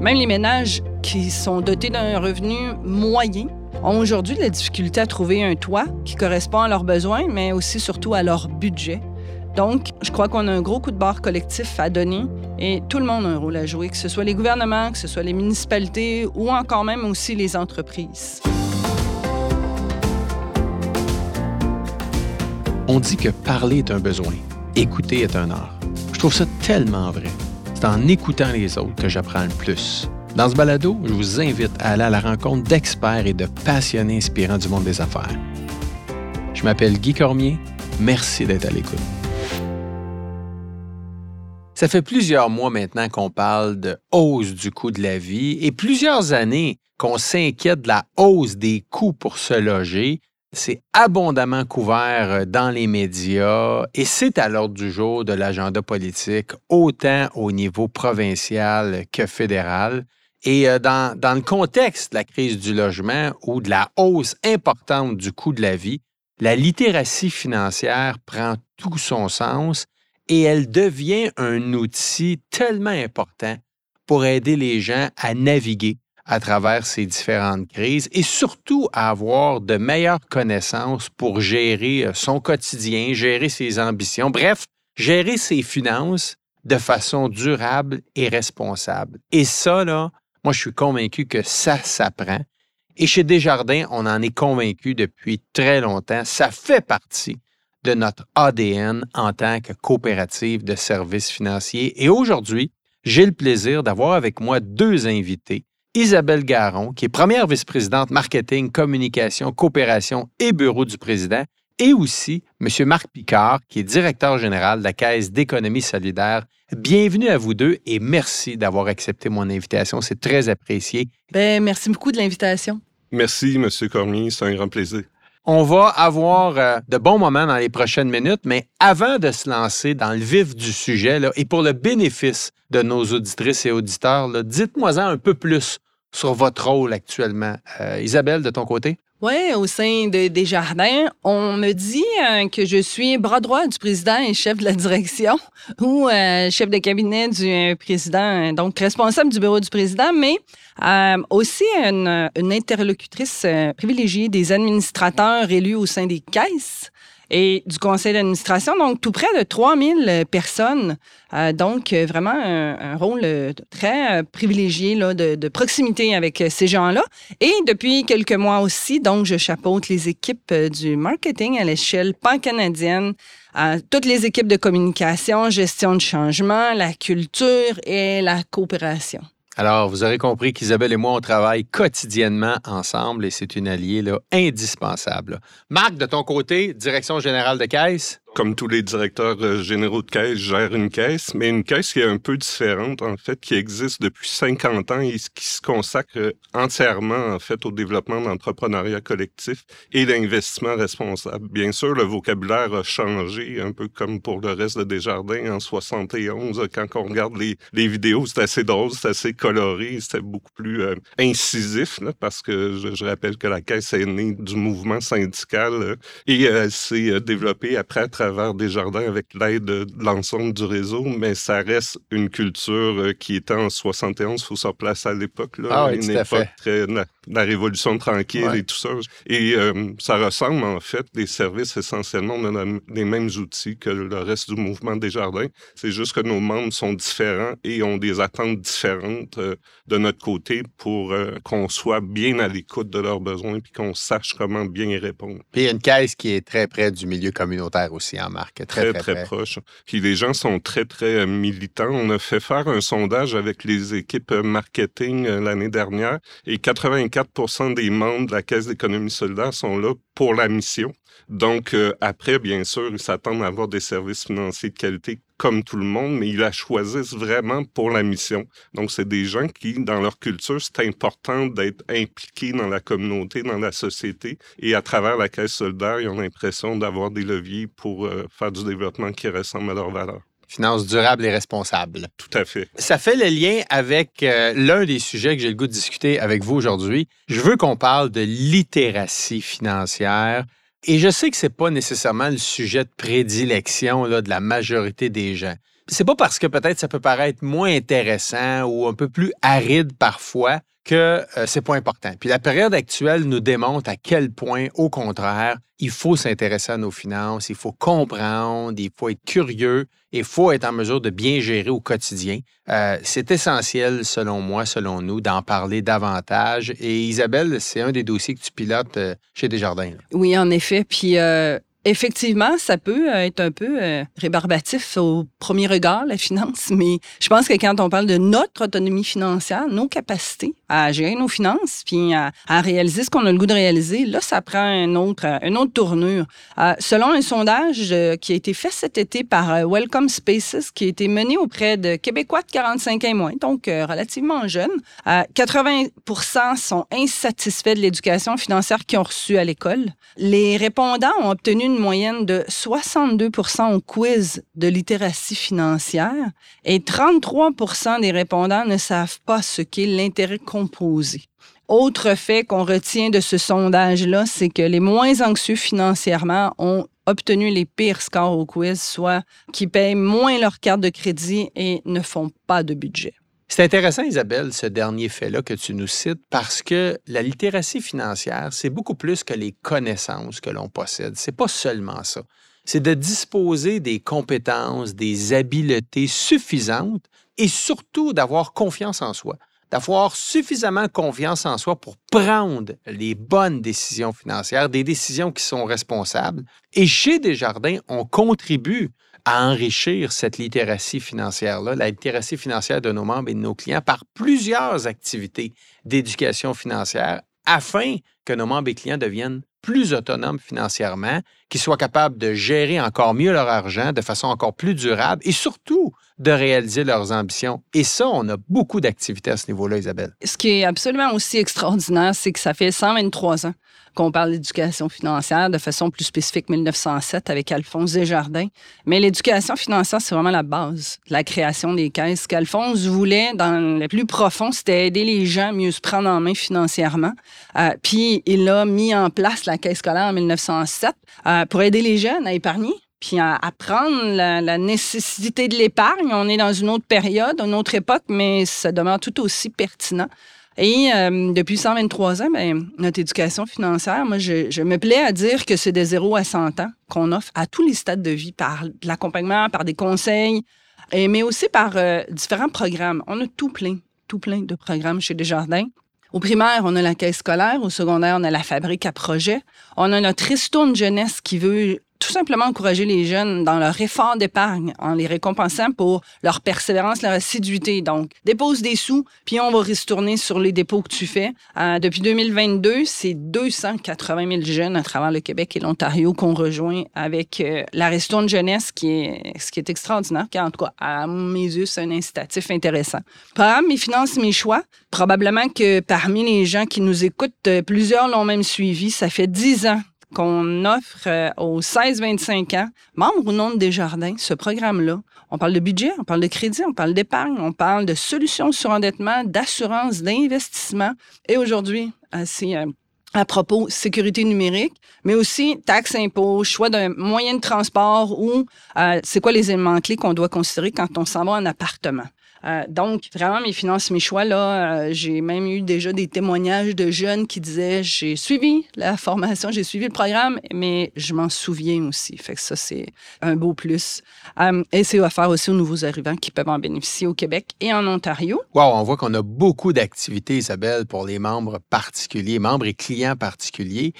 Même les ménages qui sont dotés d'un revenu moyen ont aujourd'hui de la difficulté à trouver un toit qui correspond à leurs besoins, mais aussi surtout à leur budget. Donc, je crois qu'on a un gros coup de barre collectif à donner et tout le monde a un rôle à jouer, que ce soit les gouvernements, que ce soit les municipalités ou encore même aussi les entreprises. On dit que parler est un besoin, écouter est un art. Je trouve ça tellement vrai. En écoutant les autres que j'apprends le plus. Dans ce balado, je vous invite à aller à la rencontre d'experts et de passionnés inspirants du monde des affaires. Je m'appelle Guy Cormier. Merci d'être à l'écoute. Ça fait plusieurs mois maintenant qu'on parle de hausse du coût de la vie et plusieurs années qu'on s'inquiète de la hausse des coûts pour se loger. C'est abondamment couvert dans les médias et c'est à l'ordre du jour de l'agenda politique, autant au niveau provincial que fédéral. Et euh, dans, dans, le contexte de la crise du logement ou de la hausse importante du coût de la vie, la littératie financière prend tout son sens et elle devient un outil tellement important pour aider les gens à naviguer à travers ces différentes crises et surtout à avoir de meilleures connaissances pour gérer euh, son quotidien, gérer ses ambitions, bref, gérer ses finances de façon durable et responsable. Et ça, là, moi, je suis convaincu que ça s'apprend. Et chez Desjardins, on en est convaincu depuis très longtemps. Ça fait partie de notre ADN en tant que coopérative de services financiers. Et aujourd'hui, j'ai le plaisir d'avoir avec moi deux invités. Isabelle Garon, qui est première vice-présidente marketing, communication, coopération et bureau du président, et aussi M. Marc Picard, qui est directeur général de la Caisse d'économie solidaire. Bienvenue à vous deux et merci d'avoir accepté mon invitation. C'est très apprécié. Ben, merci beaucoup de l'invitation. Merci, M. Cormier. C'est un grand plaisir. On va avoir euh, de bons moments dans les prochaines minutes, mais avant de se lancer dans le vif du sujet, et pour le bénéfice de nos auditrices et auditeurs, dites-moi-en un peu plus sur votre rôle actuellement. Euh, Isabelle, de ton côté? Oui, au sein de Desjardins, on me dit euh, que je suis bras droit du président et chef de la direction ou euh, chef de cabinet du euh, président, donc responsable du bureau du président, mais aussi une, une interlocutrice privilégiée des administrateurs élus au sein des caisses et du conseil d'administration. Donc, tout près de 3000 personnes. Euh, donc, vraiment un, rôle euh, très euh, privilégié là, de, de, proximité avec ces gens-là. Et depuis quelques mois aussi, donc, je chapeaute les équipes du marketing à l'échelle pan-canadienne. toutes les équipes de communication, gestion de changement, la culture et la coopération. Alors, vous aurez compris qu'Isabelle et moi, on travaille quotidiennement ensemble et c'est une alliée là, indispensable. Marc, de ton côté, direction générale de caisse? Comme tous les directeurs euh, généraux de caisse, gèrent une caisse, mais une caisse qui est un peu différente, en fait, qui existe depuis 50 ans et qui se consacre entièrement, en fait, au développement d'entrepreneuriat collectif et d'investissement responsable. Bien sûr, le vocabulaire a changé, un peu comme pour le reste de Desjardins en 71. Quand on regarde les, vidéos, c'est assez drôle, c'est assez coloré, c'était beaucoup plus euh, incisif, là, parce que je, je, rappelle que la caisse est née du mouvement syndical euh, et elle s'est développée après travers des jardins avec l'aide de l'ensemble du réseau, mais ça reste une culture euh, qui était en 71, il faut se replacer à l'époque. Là, ah oui, une époque très la révolution tranquille et tout ça. Et euh, ça ressemble en fait des services essentiellement, on a les mêmes outils que le reste du mouvement des jardins. C'est juste que nos membres sont différents et ont des attentes différentes euh, de notre côté pour qu'on soit bien à l'écoute de leurs besoins et qu'on sache comment bien y répondre. Puis il y a une caisse qui est très près du milieu communautaire aussi en. Très, très, très, proche. Puis les gens sont très, très euh, militants. On a fait faire un sondage avec les équipes euh, marketing euh, l'année dernière et 84 des membres de la Caisse d'économie solidaire sont là pour la mission. Donc, après, bien sûr, ils s'attendent à avoir des services financiers de qualité comme tout le monde, mais ils la choisissent vraiment pour la mission. Donc, c'est des gens qui, dans leur culture, c'est important d'être impliqués dans la communauté, dans la société. Et à travers la caisse solidaire, ils ont l'impression d'avoir des leviers pour euh, faire du développement qui ressemble à leurs valeurs. Finances durables et responsables. Tout à fait. Ça fait le lien avec euh, l'un des sujets que j'ai le goût de discuter avec vous aujourd'hui. Je veux qu'on parle de littératie financière. Et je sais que ce n'est pas nécessairement le sujet de prédilection là, de la majorité des gens. c'est pas parce que peut-être ça peut paraître moins intéressant ou un peu plus aride parfois que euh, c'est pas important. Puis la période actuelle nous démontre à quel point, au contraire, il faut s'intéresser à nos finances, il faut comprendre, il faut être curieux, il faut être en mesure de bien gérer au quotidien. Euh, c'est essentiel, selon moi, selon nous, d'en parler davantage. Et Isabelle, c'est un des dossiers que tu pilotes euh, chez Desjardins. Oui, en effet. Puis Effectivement, ça peut euh, être un peu euh, rébarbatif au premier regard, la finance, mais je pense que quand on parle de notre autonomie financière, nos capacités à gérer nos finances, puis à, réaliser ce qu'on a le goût de réaliser, là, ça prend un autre, une autre tournure. Euh, selon un sondage qui a été fait cet été par Welcome Spaces, qui a été mené auprès de Québécois de 45 ans et moins, donc relativement jeunes, 80 sont insatisfaits de l'éducation financière qu'ils ont reçue à l'école. Les répondants ont obtenu une moyenne de 62% au quiz de littératie financière et 33 des répondants ne savent pas ce qu'est l'intérêt composé. Autre fait qu'on retient de ce sondage-là, c'est que les moins anxieux financièrement ont obtenu les pires scores au quiz, soit qui payent moins leur carte de crédit et ne font pas de budget. C'est intéressant, Isabelle, ce dernier fait-là que tu nous cites, parce que la littératie financière, c'est beaucoup plus que les connaissances que l'on possède. C'est pas seulement ça. C'est de disposer des compétences, des habiletés suffisantes et surtout d'avoir confiance en soi, d'avoir suffisamment confiance en soi pour prendre les bonnes décisions financières, des décisions qui sont responsables. Et chez Desjardins, on contribue à enrichir cette littératie financière-là, la littératie financière de nos membres et de nos clients par plusieurs activités d'éducation financière afin que nos membres et clients deviennent plus autonomes financièrement, qu'ils soient capables de gérer encore mieux leur argent de façon encore plus durable et surtout de réaliser leurs ambitions. Et ça, on a beaucoup d'activités à ce niveau-là, Isabelle. Ce qui est absolument aussi extraordinaire, c'est que ça fait 123 ans qu'on parle d'éducation financière, de façon plus spécifique 1907 avec Alphonse Desjardins. Mais l'éducation financière, c'est vraiment la base de la création des caisses. Ce qu'Alphonse voulait, dans le plus profond, c'était aider les gens à mieux se prendre en main financièrement. Euh, puis il a mis en place la caisse scolaire en 1907 euh, pour aider les jeunes à épargner puis apprendre la, nécessité de l'épargne. On est dans une autre période, une autre époque, mais ça demeure tout aussi pertinent. Et euh, depuis 123 ans, ben, notre éducation financière, moi, je, me plais à dire que c'est de 0 à 100 ans qu'on offre à tous les stades de vie par de l'accompagnement, par des conseils, mais aussi par euh, différents programmes. On a tout plein, tout plein de programmes chez Desjardins. Au primaire, on a la caisse scolaire. Au secondaire, on a la fabrique à projet. On a notre ristourne jeunesse qui veut tout simplement encourager les jeunes dans leur effort d'épargne en les récompensant pour leur persévérance, leur assiduité. Donc, dépose des sous, puis on va retourner sur les dépôts que tu fais. Euh, depuis 2022, c'est 280 000 jeunes à travers le Québec et l'Ontario qu'on rejoint avec euh, la Ristourne Jeunesse, qui est, ce qui est extraordinaire, car en tout cas, à mes yeux, c'est un incitatif intéressant. Programme Mes finances, mes choix. Probablement que parmi les gens qui nous écoutent, euh, plusieurs l'ont même suivi. Ça fait 10 ans qu'on offre euh, aux 16-25 ans, membres ou non de Desjardins, ce programme-là. On parle de budget, on parle de crédit, on parle d'épargne, on parle de solutions sur endettement, d'assurance, d'investissement. Et aujourd'hui, euh, c'est euh, à propos sécurité numérique, mais aussi taxes, impôts, choix d'un moyen de transport ou c'est quoi les éléments clés qu'on doit considérer quand on s'en va en appartement. Euh, donc, vraiment, mes finances, mes choix, là, euh, j'ai même eu déjà des témoignages de jeunes qui disaient j'ai suivi la formation, j'ai suivi le programme, mais je m'en souviens aussi. Fait que ça, c'est un beau plus. Euh, et c'est offert aussi aux nouveaux arrivants qui peuvent en bénéficier au Québec et en Ontario. Wow, on voit qu'on a beaucoup d'activités, Isabelle, pour les membres particuliers, membres et clients particuliers.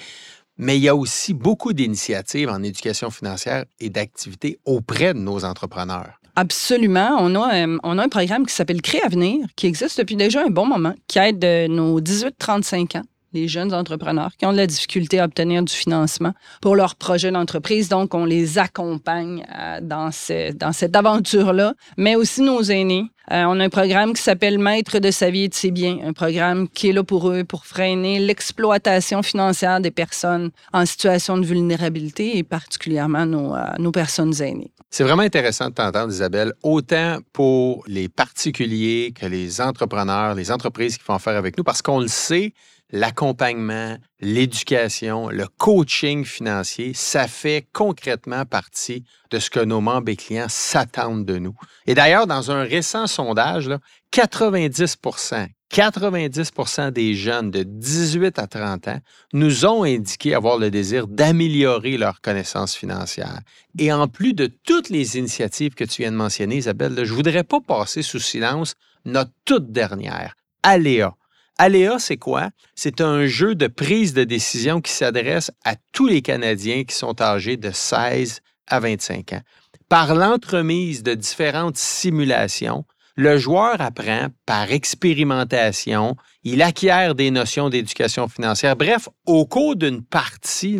Mais il y a aussi beaucoup d'initiatives en éducation financière et d'activités auprès de nos entrepreneurs. Absolument. On a, euh, on a un programme qui s'appelle Créavenir, qui existe depuis déjà un bon moment, qui aide euh, nos 18-35 ans les jeunes entrepreneurs qui ont de la difficulté à obtenir du financement pour leurs projets d'entreprise. Donc, on les accompagne euh, dans, dans cette aventure-là, mais aussi nos aînés. Euh, on a un programme qui s'appelle Maître de sa vie et de ses biens, un programme qui est là pour eux, pour freiner l'exploitation financière des personnes en situation de vulnérabilité et particulièrement nos, euh, nos personnes aînées. C'est vraiment intéressant de t'entendre, Isabelle, autant pour les particuliers que les entrepreneurs, les entreprises qui font affaire avec nous, parce qu'on le sait, l'accompagnement, l'éducation, le coaching financier, ça fait concrètement partie de ce que nos membres et clients s'attendent de nous. Et d'ailleurs, dans un récent sondage, 90% 90% des jeunes de 18 à 30 ans nous ont indiqué avoir le désir d'améliorer leurs connaissances financières. Et en plus de toutes les initiatives que tu viens de mentionner, Isabelle, je ne voudrais pas passer sous silence notre toute dernière, Aléa. Aléa, c'est quoi? C'est un jeu de prise de décision qui s'adresse à tous les Canadiens qui sont âgés de 16 à 25 ans. Par l'entremise de différentes simulations, le joueur apprend par expérimentation, il acquiert des notions d'éducation financière. Bref, au cours d'une partie,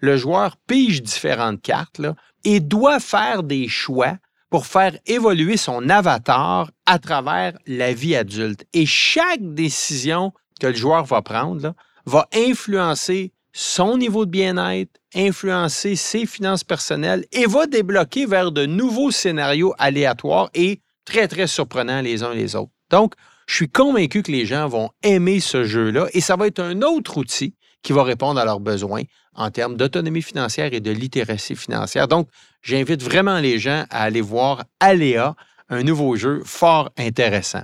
le joueur pige différentes cartes et doit faire des choix pour faire évoluer son avatar à travers la vie adulte. Et chaque décision que le joueur va prendre va influencer son niveau de bien-être, influencer ses finances personnelles et va débloquer vers de nouveaux scénarios aléatoires et très, très surprenants les uns les autres. Donc, je suis convaincu que les gens vont aimer ce jeu-là et ça va être un autre outil qui va répondre à leurs besoins en termes d'autonomie financière et de littératie financière. Donc, j'invite vraiment les gens à aller voir Aléa, un nouveau jeu fort intéressant.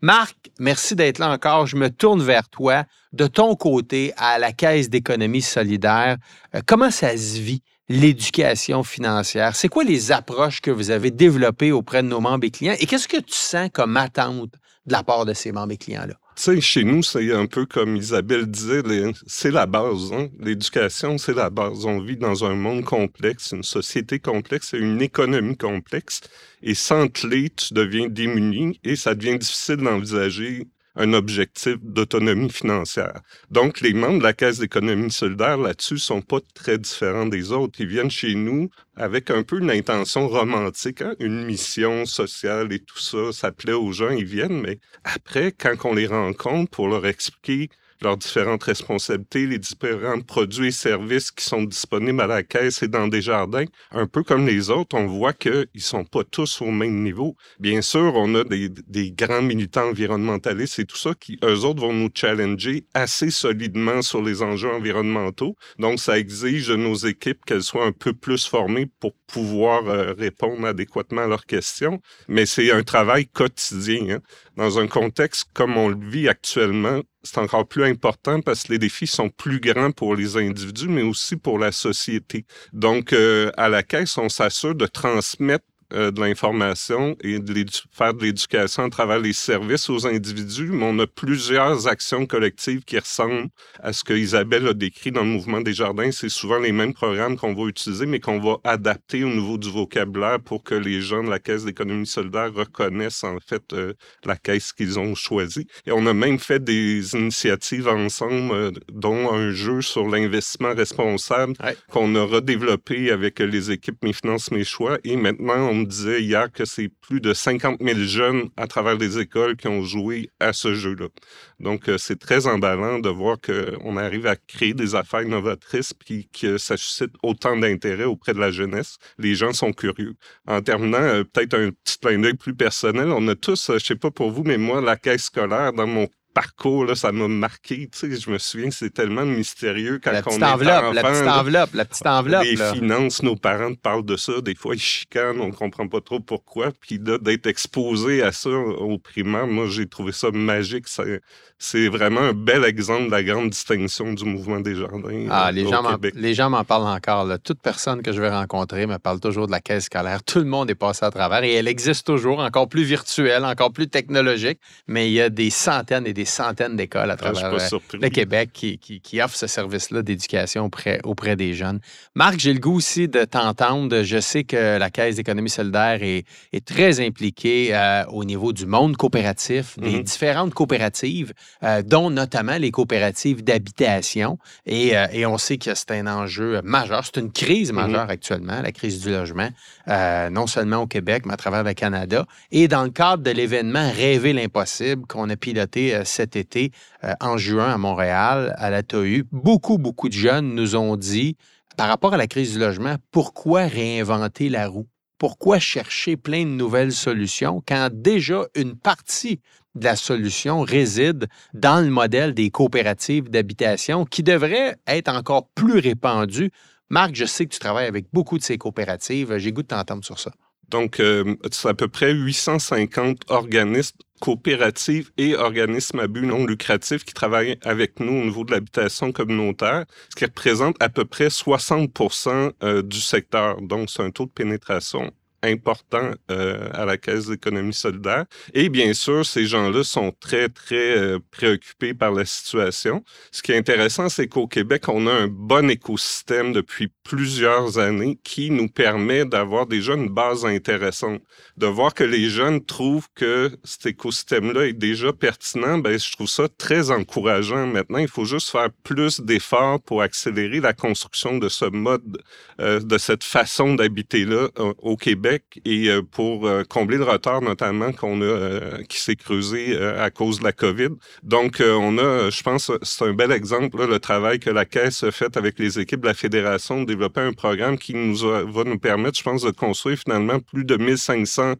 Marc, merci d'être là encore. Je me tourne vers toi. De ton côté, à la Caisse d'économie solidaire, euh, comment ça se vit, l'éducation financière? C'est quoi les approches que vous avez développées auprès de nos membres et clients? Et qu'est-ce que tu sens comme attente de la part de ces membres et clients-là? Sais, chez nous, c'est un peu comme Isabelle disait, c'est la base. Hein. L'éducation, c'est la base. On vit dans un monde complexe, une société complexe et une économie complexe. Et sans clé, tu deviens démuni et ça devient difficile d'envisager un objectif d'autonomie financière. Donc, les membres de la Caisse d'économie solidaire là-dessus sont pas très différents des autres. Ils viennent chez nous avec un peu une intention romantique, hein, une mission sociale et tout ça. Ça plaît aux gens, ils viennent, mais après, quand on les rencontre pour leur expliquer leurs différentes responsabilités, les différents produits et services qui sont disponibles à la caisse et dans des jardins. Un peu comme les autres, on voit qu'ils ne sont pas tous au même niveau. Bien sûr, on a des, des, grands militants environnementalistes et tout ça qui, eux autres, vont nous challenger assez solidement sur les enjeux environnementaux. Donc, ça exige de nos équipes qu'elles soient un peu plus formées pour pouvoir euh, répondre adéquatement à leurs questions. Mais c'est un travail quotidien. Hein. Dans un contexte comme on le vit actuellement, c'est encore plus important parce que les défis sont plus grands pour les individus, mais aussi pour la société. Donc, euh, à la caisse, on s'assure de transmettre euh, de l'information et de faire de l'éducation à travers les services aux individus, mais on a plusieurs actions collectives qui ressemblent à ce que Isabelle a décrit dans le mouvement des jardins. C'est souvent les mêmes programmes qu'on va utiliser, mais qu'on va adapter au niveau du vocabulaire pour que les gens de la Caisse d'économie solidaire reconnaissent en fait euh, la caisse qu'ils ont choisie. Et on a même fait des initiatives ensemble, euh, dont un jeu sur l'investissement responsable qu'on a redéveloppé avec les équipes Mes Finances, Mes Choix. Et maintenant, on me disait hier que c'est plus de 50 000 jeunes à travers les écoles qui ont joué à ce jeu-là. Donc, euh, c'est très emballant de voir qu'on arrive à créer des affaires novatrices puis que ça suscite autant d'intérêt auprès de la jeunesse. Les gens sont curieux. En terminant, euh, peut-être un petit clin d'œil plus personnel, on a tous, euh, je sais pas pour vous, mais moi, la caisse scolaire dans mon parcours, là, ça m'a marqué. Tu sais, je me souviens que c'est tellement mystérieux quand la on est enveloppe, enfant, la petite là. enveloppe, la petite enveloppe. Les là. finances, nos parents parlent de ça. Des fois, ils chicanent, on comprend pas trop pourquoi. Puis d'être exposé à ça au primaire, moi, j'ai trouvé ça magique. C'est- C'est vraiment un bel exemple de la grande distinction du mouvement des jardins Ah, euh, les au gens, les gens m'en parlent encore. là. Toute personne que je vais rencontrer me parle toujours de la caisse scolaire. Tout le monde est passé à travers et elle existe toujours, encore plus virtuelle, encore plus technologique, mais il y a des centaines et des centaines d'écoles à Ah, travers euh, le Québec qui, qui, qui offrent ce service-là d'éducation auprès, auprès des jeunes. Marc, j'ai le goût aussi de t'entendre. Je sais que la Caisse d'économie solidaire est, est très impliquée euh, au niveau du monde coopératif, des Mhm. différentes coopératives, euh, dont notamment les coopératives d'habitation. Et, euh, et on sait que c'est un enjeu majeur. C'est une crise majeure actuellement, la crise du logement, non seulement au Québec, mais à travers le Canada. Et dans le cadre de l'événement Rêver l'impossible qu'on a piloté cet été euh, en juin à Montréal, à la TOU, beaucoup, beaucoup de jeunes nous ont dit, par rapport à la crise du logement, pourquoi réinventer la roue? Pourquoi chercher plein de nouvelles solutions quand déjà une partie de la solution réside dans le modèle des coopératives d'habitation qui devrait être encore plus répandu. Marc, je sais que tu travailles avec beaucoup de ces coopératives. J'ai goût de t'entendre sur ça. Donc, euh, c'est à peu près 850 organismes coopératives et organismes à but non lucratif qui travaillent avec nous au niveau de l'habitation communautaire, ce qui représente à peu près 60% euh, du secteur. Donc, c'est un taux de pénétration important euh, à la Caisse d'économie solidaire. Et bien sûr, ces gens-là sont très, très euh, préoccupés par la situation. Ce qui est intéressant, c'est qu'au Québec, on a un bon écosystème depuis plusieurs années qui nous permet d'avoir déjà une base intéressante. De voir que les jeunes trouvent que cet écosystème-là est déjà pertinent, ben, je trouve ça très encourageant. Maintenant, il faut juste faire plus d'efforts pour accélérer la construction de ce mode, euh, de cette façon d'habiter-là au Québec et euh, pour euh, combler le retard notamment qu'on a euh, qui s'est creusé à cause de la COVID. Donc on a, je pense, c'est un bel exemple le travail que la caisse a fait avec les équipes de la fédération de développer un programme qui nous va nous permettre, je pense, de construire finalement plus de 1500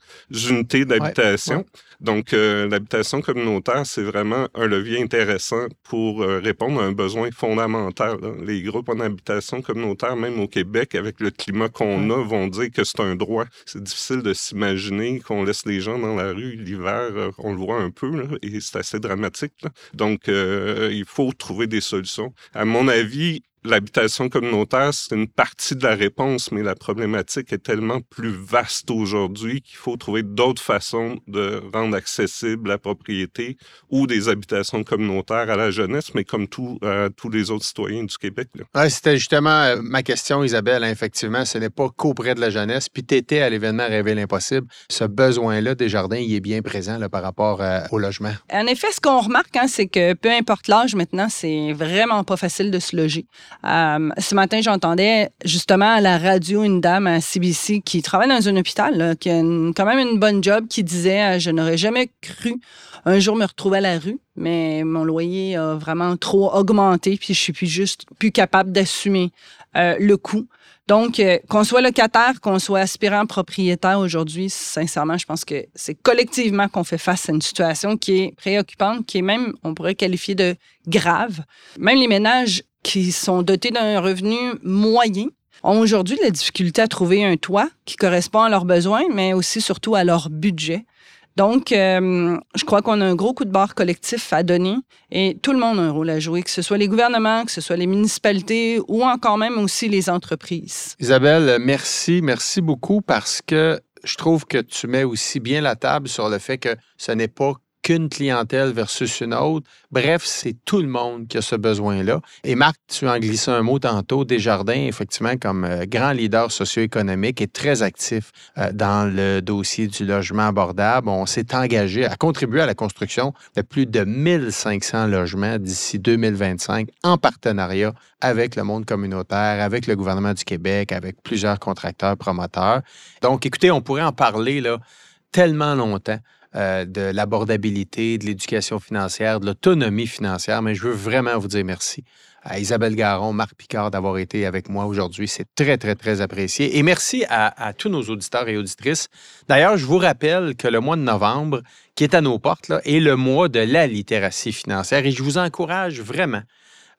unités d'habitation. Donc, l'habitation communautaire, c'est vraiment un levier intéressant pour répondre à un besoin fondamental. Les groupes en habitation communautaire, même au Québec, avec le climat qu'on a, vont dire que c'est un droit. C'est difficile de s'imaginer qu'on laisse les gens dans la rue l'hiver. Euh, on le voit un peu, là, et c'est assez dramatique. Donc, il faut trouver des solutions. À mon avis, l'habitation communautaire, c'est une partie de la réponse, mais la problématique est tellement plus vaste aujourd'hui qu'il faut trouver d'autres façons de rendre accessible la propriété ou des habitations communautaires à la jeunesse, mais comme tout, euh, tous les autres citoyens du Québec. C'était justement euh, ma question, Isabelle. Hein, effectivement, ce n'est pas qu'auprès de la jeunesse. Puis tu étais à l'événement Rêver l'impossible. Ce besoin-là des jardins, il est bien présent là, par rapport euh, au logement. En effet, ce qu'on remarque, hein, c'est que peu importe l'âge maintenant, c'est vraiment pas facile de se loger. Euh, ce matin, j'entendais justement à la radio une dame à CBC qui travaille dans un hôpital, qui a quand même une bonne job, qui disait euh, Je n'aurais jamais cru un jour me retrouver à la rue, mais mon loyer a vraiment trop augmenté, puis je suis plus juste plus capable d'assumer euh, le coût. Donc, qu'on soit locataire, qu'on soit aspirant propriétaire aujourd'hui, sincèrement, je pense que c'est collectivement qu'on fait face à une situation qui est préoccupante, qui est même, on pourrait qualifier de grave. Même les ménages qui sont dotés d'un revenu moyen ont aujourd'hui la difficulté à trouver un toit qui correspond à leurs besoins, mais aussi surtout à leur budget. Donc, euh, je crois qu'on a un gros coup de barre collectif à donner et tout le monde a un rôle à jouer, que ce soit les gouvernements, que ce soit les municipalités ou encore même aussi les entreprises. Isabelle, merci, merci beaucoup parce que je trouve que tu mets aussi bien la table sur le fait que ce n'est pas qu'une clientèle versus une autre. Bref, c'est tout le monde qui a ce besoin-là. Et Marc, tu en glissé un mot tantôt. Desjardins, effectivement, comme euh, grand leader socio-économique, est très actif euh, dans le dossier du logement abordable. On s'est engagé à contribuer à la construction de plus de 1500 logements d'ici 2025 en partenariat avec le monde communautaire, avec le gouvernement du Québec, avec plusieurs contracteurs, promoteurs. Donc, écoutez, on pourrait en parler là tellement longtemps. Euh, de l'abordabilité, de l'éducation financière, de l'autonomie financière, mais je veux vraiment vous dire merci à Isabelle Garon, Marc Picard d'avoir été avec moi aujourd'hui. C'est très, très, très apprécié. Et merci à, tous nos auditeurs et auditrices. D'ailleurs, je vous rappelle que le mois de novembre, qui est à nos portes, là, est le mois de la littératie financière et je vous encourage vraiment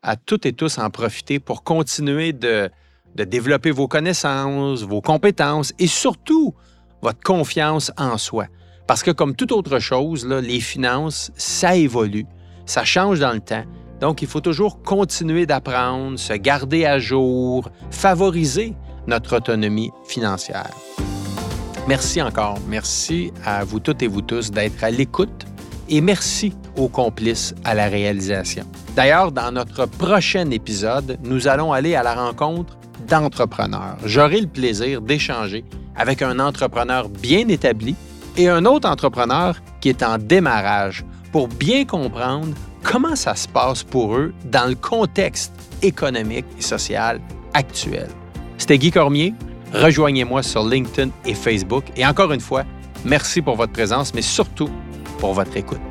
à toutes et tous en profiter pour continuer de, de développer vos connaissances, vos compétences et surtout votre confiance en soi. Parce que comme toute autre chose, les finances, ça évolue, ça change dans le temps. Donc, il faut toujours continuer d'apprendre, se garder à jour, favoriser notre autonomie financière. Merci encore. Merci à vous toutes et vous tous d'être à l'écoute et merci aux complices à la réalisation. D'ailleurs, dans notre prochain épisode, nous allons aller à la rencontre d'entrepreneurs. J'aurai le plaisir d'échanger avec un entrepreneur bien établi et un autre entrepreneur qui est en démarrage pour bien comprendre comment ça se passe pour eux dans le contexte économique et social actuel. C'était Guy Cormier. Rejoignez-moi sur LinkedIn et Facebook. Et encore une fois, merci pour votre présence, mais surtout pour votre écoute.